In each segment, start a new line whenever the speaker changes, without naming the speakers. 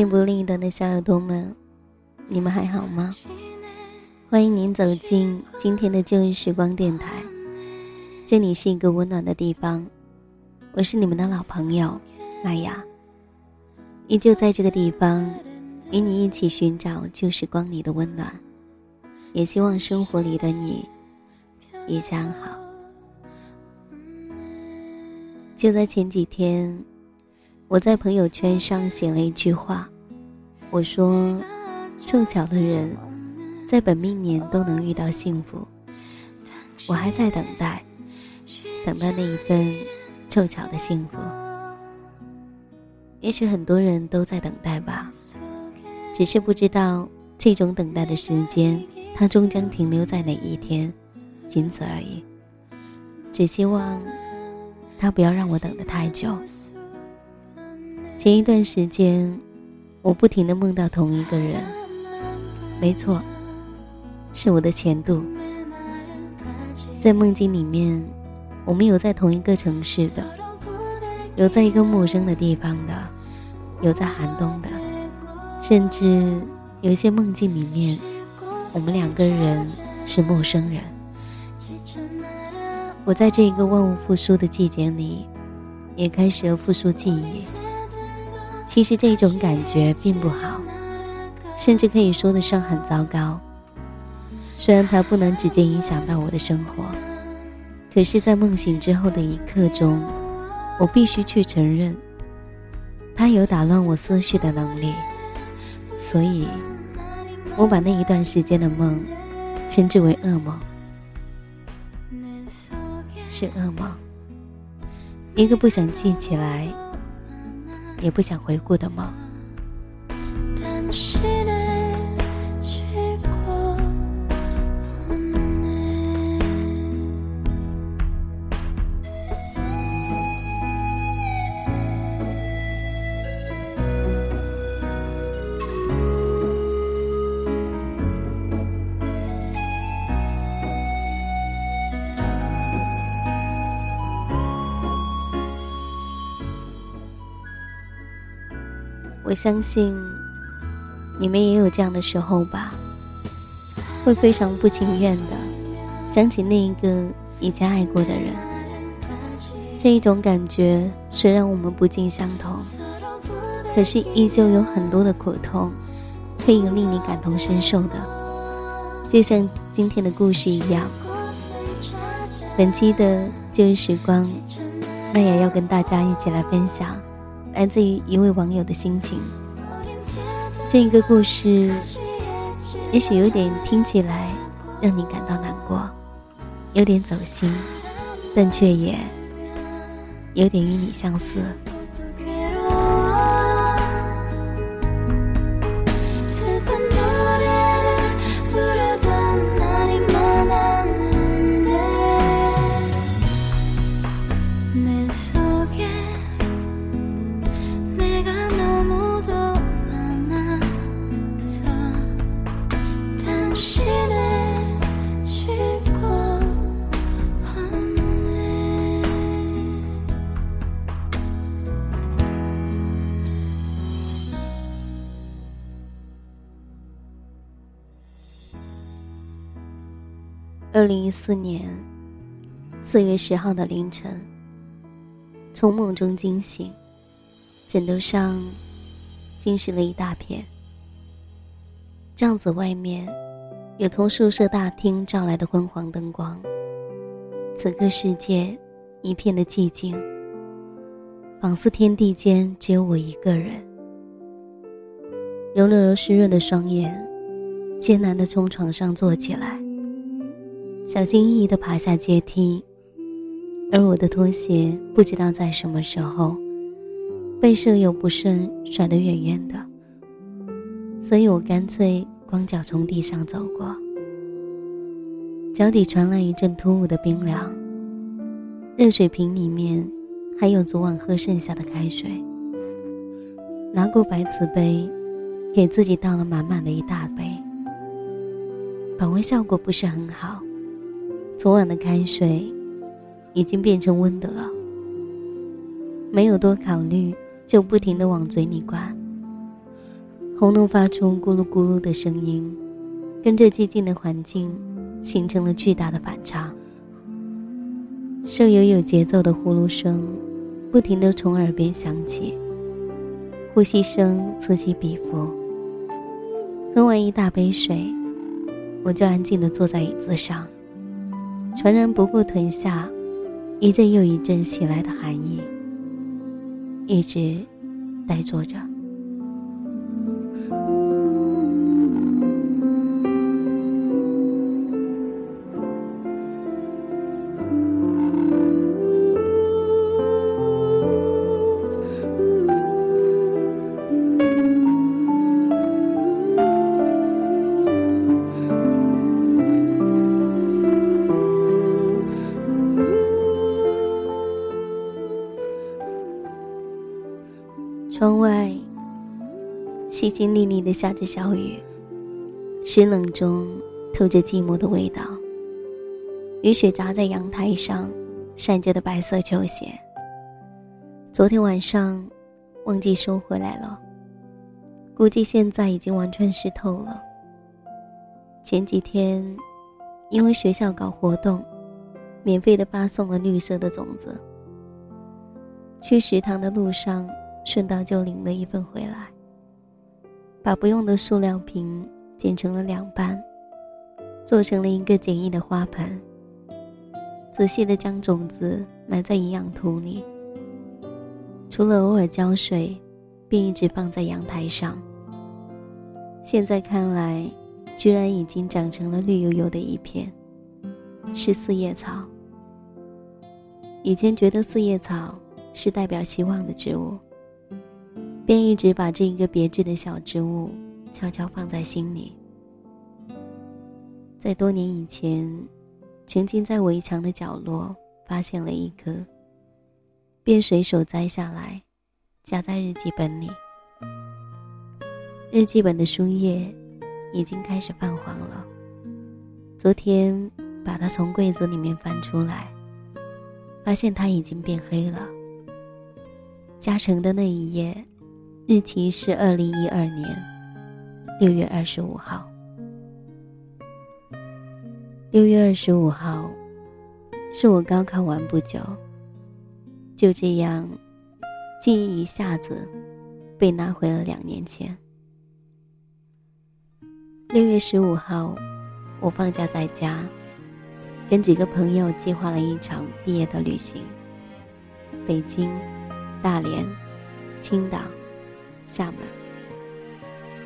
电波另一端的小耳朵们，你们还好吗？欢迎您走进今天的旧日时光电台，这里是一个温暖的地方，我是你们的老朋友麦雅，依旧在这个地方与你一起寻找旧时光里的温暖，也希望生活里的你一切安好。就在前几天，我在朋友圈上写了一句话，我说：“凑巧的人。”在本命年都能遇到幸福，我还在等待，等待那一份凑巧的幸福。也许很多人都在等待吧，只是不知道这种等待的时间，它终将停留在哪一天，仅此而已。只希望他不要让我等得太久。前一段时间，我不停的梦到同一个人，没错。是我的前度，在梦境里面，我们有在同一个城市的，有在一个陌生的地方的，有在寒冬的，甚至有一些梦境里面，我们两个人是陌生人。我在这一个万物复苏的季节里，也开始了复苏记忆。其实这种感觉并不好，甚至可以说得上很糟糕。虽然它不能直接影响到我的生活，可是，在梦醒之后的一刻钟，我必须去承认，它有打乱我思绪的能力。所以，我把那一段时间的梦，称之为噩梦，是噩梦，一个不想记起来，也不想回顾的梦。我相信你们也有这样的时候吧，会非常不情愿的想起那一个以前爱过的人。这一种感觉虽然我们不尽相同，可是依旧有很多的苦痛可以令你感同身受的。就像今天的故事一样，本期的旧日时光，麦雅要跟大家一起来分享。来自于一位网友的心情。这一个故事，也许有点听起来让你感到难过，有点走心，但却也有点与你相似。二零一四年四月十号的凌晨，从梦中惊醒，枕头上浸湿了一大片。帐子外面有从宿舍大厅照来的昏黄灯光。此刻世界一片的寂静，仿似天地间只有我一个人。揉了揉湿润的双眼，艰难的从床上坐起来。小心翼翼地爬下阶梯，而我的拖鞋不知道在什么时候被舍友不慎甩得远远的，所以我干脆光脚从地上走过。脚底传来一阵突兀的冰凉，热水瓶里面还有昨晚喝剩下的开水，拿过白瓷杯，给自己倒了满满的一大杯。保温效果不是很好。昨晚的开水已经变成温的了，没有多考虑，就不停的往嘴里灌。喉咙发出咕噜咕噜的声音，跟着寂静的环境形成了巨大的反差。舍友有节奏的呼噜声，不停的从耳边响起，呼吸声此起彼伏。喝完一大杯水，我就安静的坐在椅子上，传然不顾臀下一阵又一阵袭来的寒意，一直呆坐着。窗外淅淅沥沥的下着小雨，湿冷中透着寂寞的味道。雨水砸在阳台上晒着的白色球鞋，昨天晚上忘记收回来了，估计现在已经完全湿透了。前几天因为学校搞活动，免费的发送了绿色的种子，去食堂的路上。顺道就领了一份回来，把不用的塑料瓶剪成了两半，做成了一个简易的花盆。仔细的将种子埋在营养土里，除了偶尔浇水，便一直放在阳台上。现在看来，居然已经长成了绿油油的一片，是四叶草。以前觉得四叶草是代表希望的植物。便一直把这一个别致的小植物悄悄放在心里。在多年以前，曾经在围墙的角落发现了一颗，便随手摘下来，夹在日记本里。日记本的书页已经开始泛黄了。昨天把它从柜子里面翻出来，发现它已经变黑了。夹成的那一页。日期是二零一二年六月二十五号。六月二十五号，是我高考完不久。就这样，记忆一下子被拿回了两年前。六月十五号，我放假在家，跟几个朋友计划了一场毕业的旅行。北京、大连、青岛。厦门，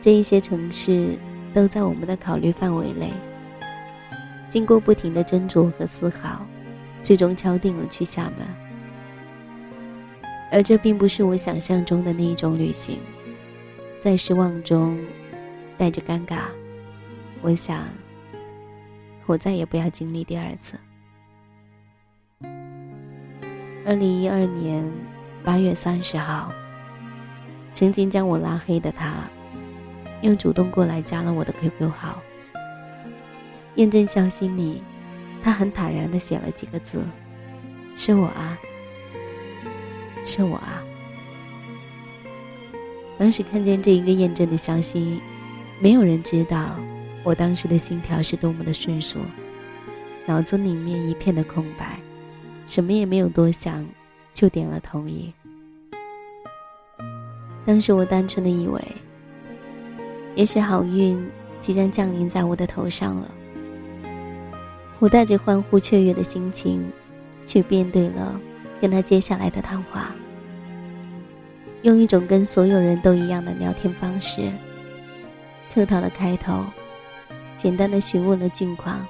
这一些城市都在我们的考虑范围内。经过不停的斟酌和思考，最终敲定了去厦门。而这并不是我想象中的那一种旅行，在失望中带着尴尬，我想，我再也不要经历第二次。二零一二年八月三十号。曾经将我拉黑的他，又主动过来加了我的 QQ 号。验证消息里，他很坦然的写了几个字：“是我啊，是我啊。”当时看见这一个验证的消息，没有人知道我当时的心跳是多么的迅速，脑子里面一片的空白，什么也没有多想，就点了同意。当时我单纯的以为，也许好运即将降临在我的头上了。我带着欢呼雀跃的心情，去面对了跟他接下来的谈话，用一种跟所有人都一样的聊天方式，客套的开头，简单的询问了近况，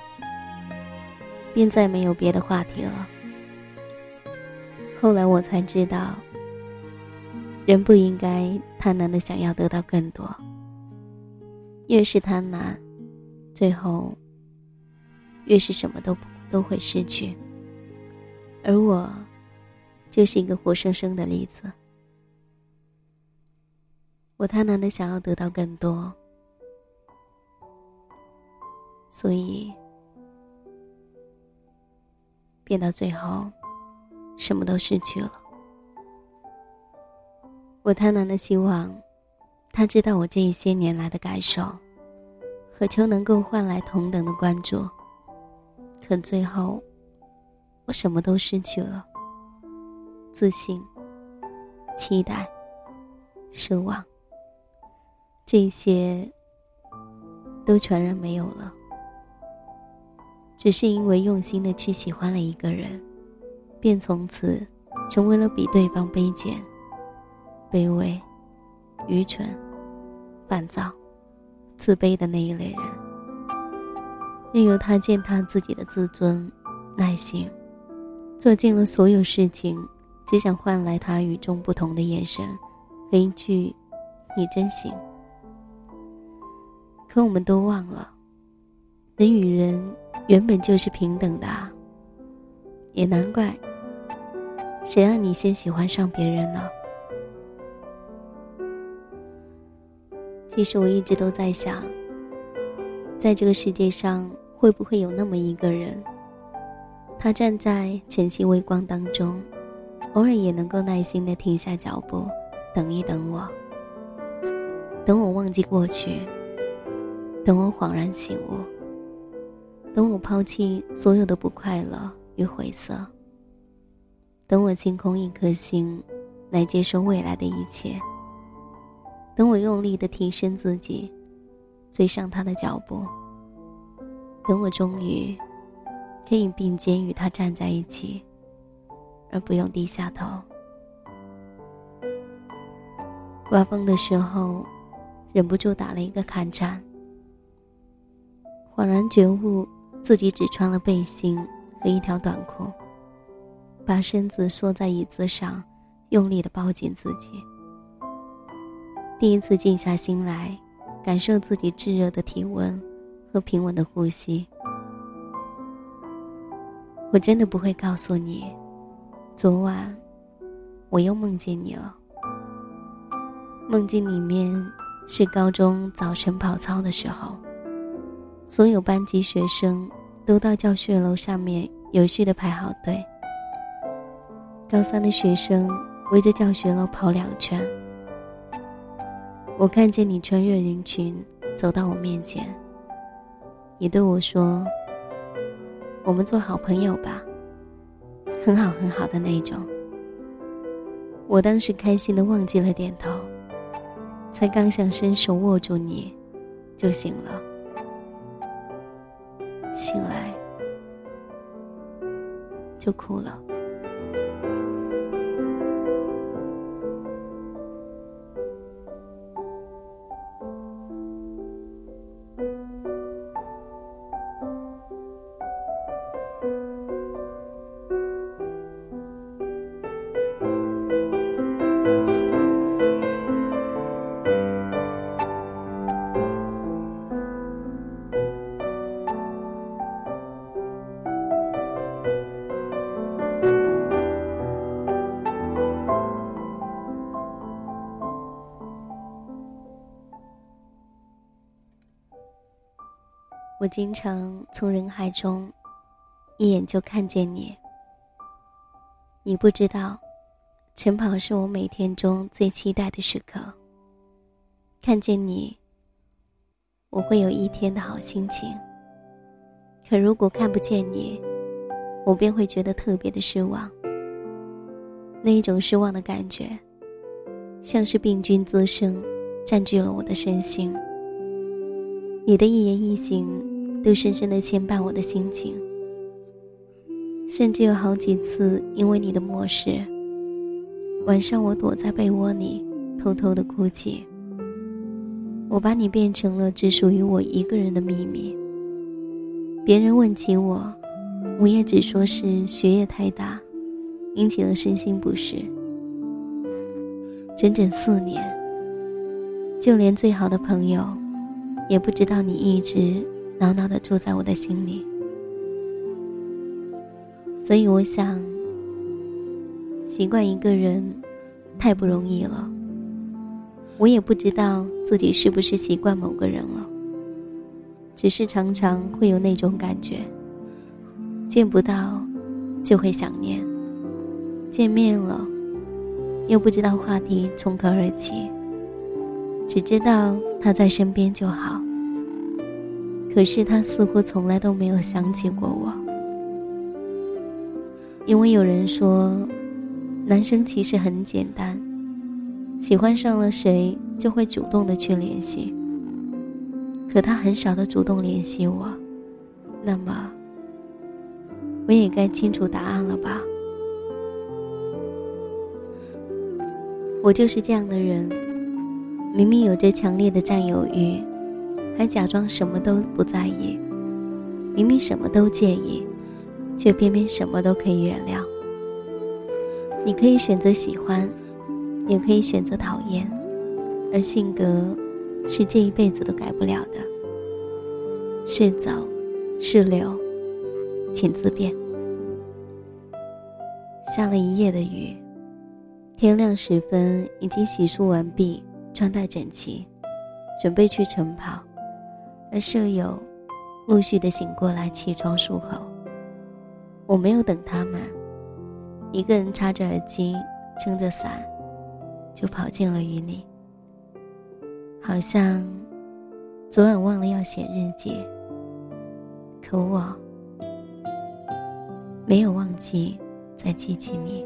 便再没有别的话题了。后来我才知道。人不应该贪婪的想要得到更多。越是贪婪，最后越是什么都都会失去。而我，就是一个活生生的例子。我贪婪的想要得到更多，所以变到最后，什么都失去了。我贪婪的希望，他知道我这一些年来的感受，渴求能够换来同等的关注。可最后，我什么都失去了：自信、期待、奢望，这些都全然没有了。只是因为用心的去喜欢了一个人，便从此成为了比对方卑贱、卑微、愚蠢。烦躁、自卑的那一类人，任由他践踏自己的自尊、耐心，做尽了所有事情，只想换来他与众不同的眼神和一句“你真行”。可我们都忘了，人与人原本就是平等的啊，也难怪，谁让你先喜欢上别人呢？其实我一直都在想，在这个世界上会不会有那么一个人，他站在晨曦微光当中，偶尔也能够耐心的停下脚步，等一等我，等我忘记过去，等我恍然醒悟，等我抛弃所有的不快乐与灰色，等我清空一颗心，来接受未来的一切。等我用力的提升自己，追上他的脚步。等我终于可以并肩与他站在一起，而不用低下头。刮风的时候，忍不住打了一个寒颤。恍然觉悟，自己只穿了背心和一条短裤，把身子缩在椅子上，用力的抱紧自己。第一次静下心来，感受自己炙热的体温和平稳的呼吸。我真的不会告诉你，昨晚我又梦见你了。梦境里面是高中早晨跑操的时候，所有班级学生都到教学楼上面有序的排好队。高三的学生围着教学楼跑两圈。我看见你穿越人群走到我面前，你对我说：“我们做好朋友吧。”很好很好的那种。我当时开心的忘记了点头，才刚想伸手握住你，就醒了。醒来就哭了。我经常从人海中，一眼就看见你。你不知道，晨跑是我每天中最期待的时刻。看见你，我会有一天的好心情。可如果看不见你，我便会觉得特别的失望。那一种失望的感觉，像是病菌滋生，占据了我的身心。你的一言一行。都深深的牵绊我的心情，甚至有好几次因为你的漠视，晚上我躲在被窝里偷偷的哭泣。我把你变成了只属于我一个人的秘密。别人问起我，我也只说是学业太大，引起了身心不适。整整四年，就连最好的朋友，也不知道你一直。牢牢的住在我的心里，所以我想，习惯一个人太不容易了。我也不知道自己是不是习惯某个人了，只是常常会有那种感觉，见不到就会想念，见面了又不知道话题从何而起，只知道他在身边就好。可是他似乎从来都没有想起过我，因为有人说，男生其实很简单，喜欢上了谁就会主动的去联系。可他很少的主动联系我，那么我也该清楚答案了吧？我就是这样的人，明明有着强烈的占有欲。还假装什么都不在意，明明什么都介意，却偏偏什么都可以原谅。你可以选择喜欢，也可以选择讨厌，而性格是这一辈子都改不了的。是走，是留，请自便。下了一夜的雨，天亮时分已经洗漱完毕，穿戴整齐，准备去晨跑。而舍友陆续的醒过来，起床漱口。我没有等他们，一个人插着耳机，撑着伞，就跑进了雨里。好像昨晚忘了要写日记，可我没有忘记再记起你。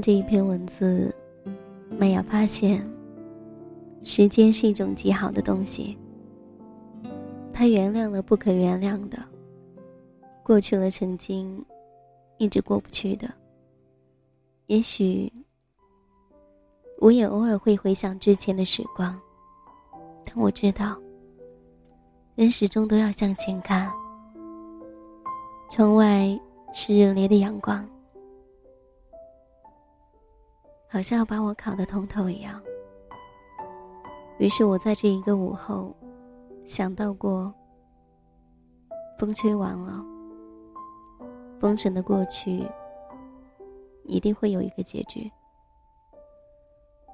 这一篇文字，麦雅发现，时间是一种极好的东西。它原谅了不可原谅的，过去了曾经一直过不去的。也许，我也偶尔会回想之前的时光，但我知道，人始终都要向前看。窗外是热烈的阳光。好像要把我烤得通透一样。于是我在这一个午后，想到过，风吹完了，封尘的过去，一定会有一个结局。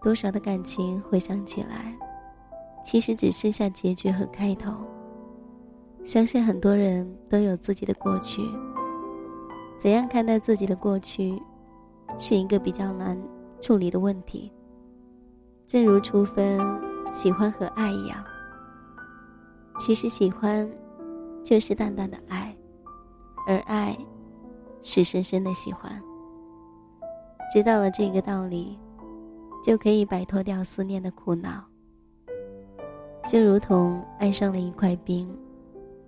多少的感情回想起来，其实只剩下结局和开头。相信很多人都有自己的过去，怎样看待自己的过去，是一个比较难。处理的问题，正如初分喜欢和爱一样。其实喜欢，就是淡淡的爱，而爱，是深深的喜欢。知道了这个道理，就可以摆脱掉思念的苦恼。就如同爱上了一块冰，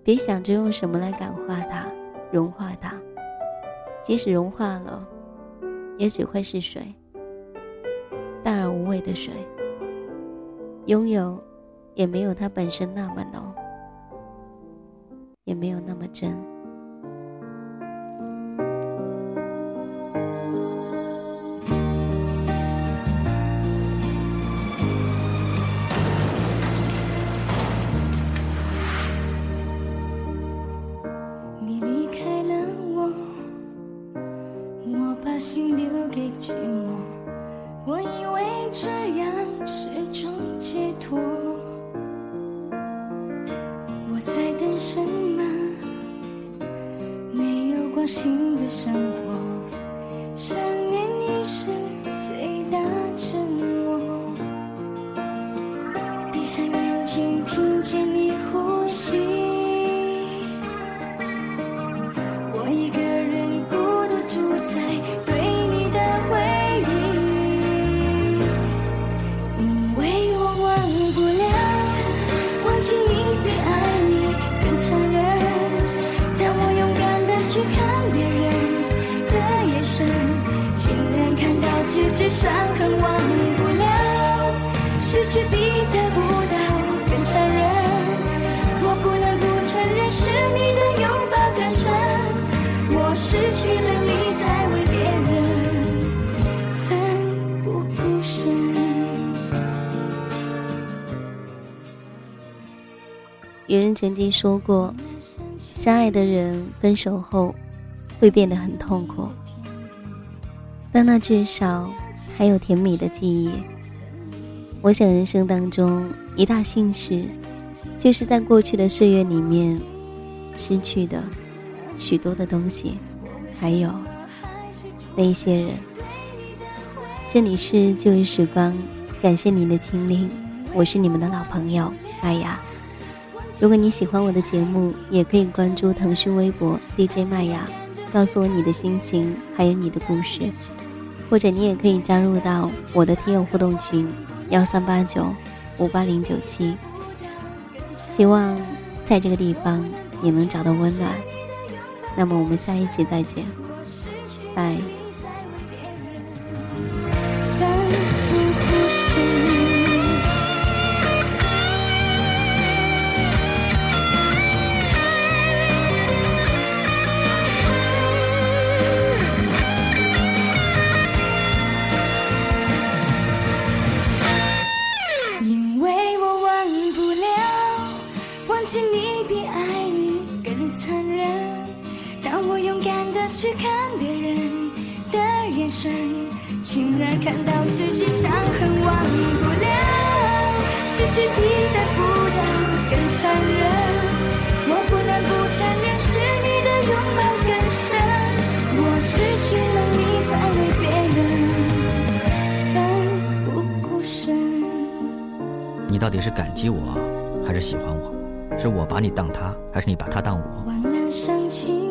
别想着用什么来感化它、融化它，即使融化了，也只会是水。味的水，拥有也没有它本身那么浓，也没有那么真。有人曾经说过，相爱的人分手后会变得很痛苦，但那至少。还有甜蜜的记忆。我想人生当中一大幸事，就是在过去的岁月里面失去的许多的东西，还有那些人。这里是旧日时光，感谢您的倾听，我是你们的老朋友麦雅。如果你喜欢我的节目，也可以关注腾讯微博 DJ 麦雅，告诉我你的心情，还有你的故事，或者你也可以加入到我的听友互动群幺三八九五八零九七。希望在这个地方也能找到温暖。那么我们下一集再见，拜。
竟然看到自己伤痕忘不了，失去比得不到更残忍。我不能不承认是你的拥抱更深，我失去了你才为别人奋不顾身。
你到底是感激我，还是喜欢我？是我把你当他，还是你把他当我？
忘了伤情。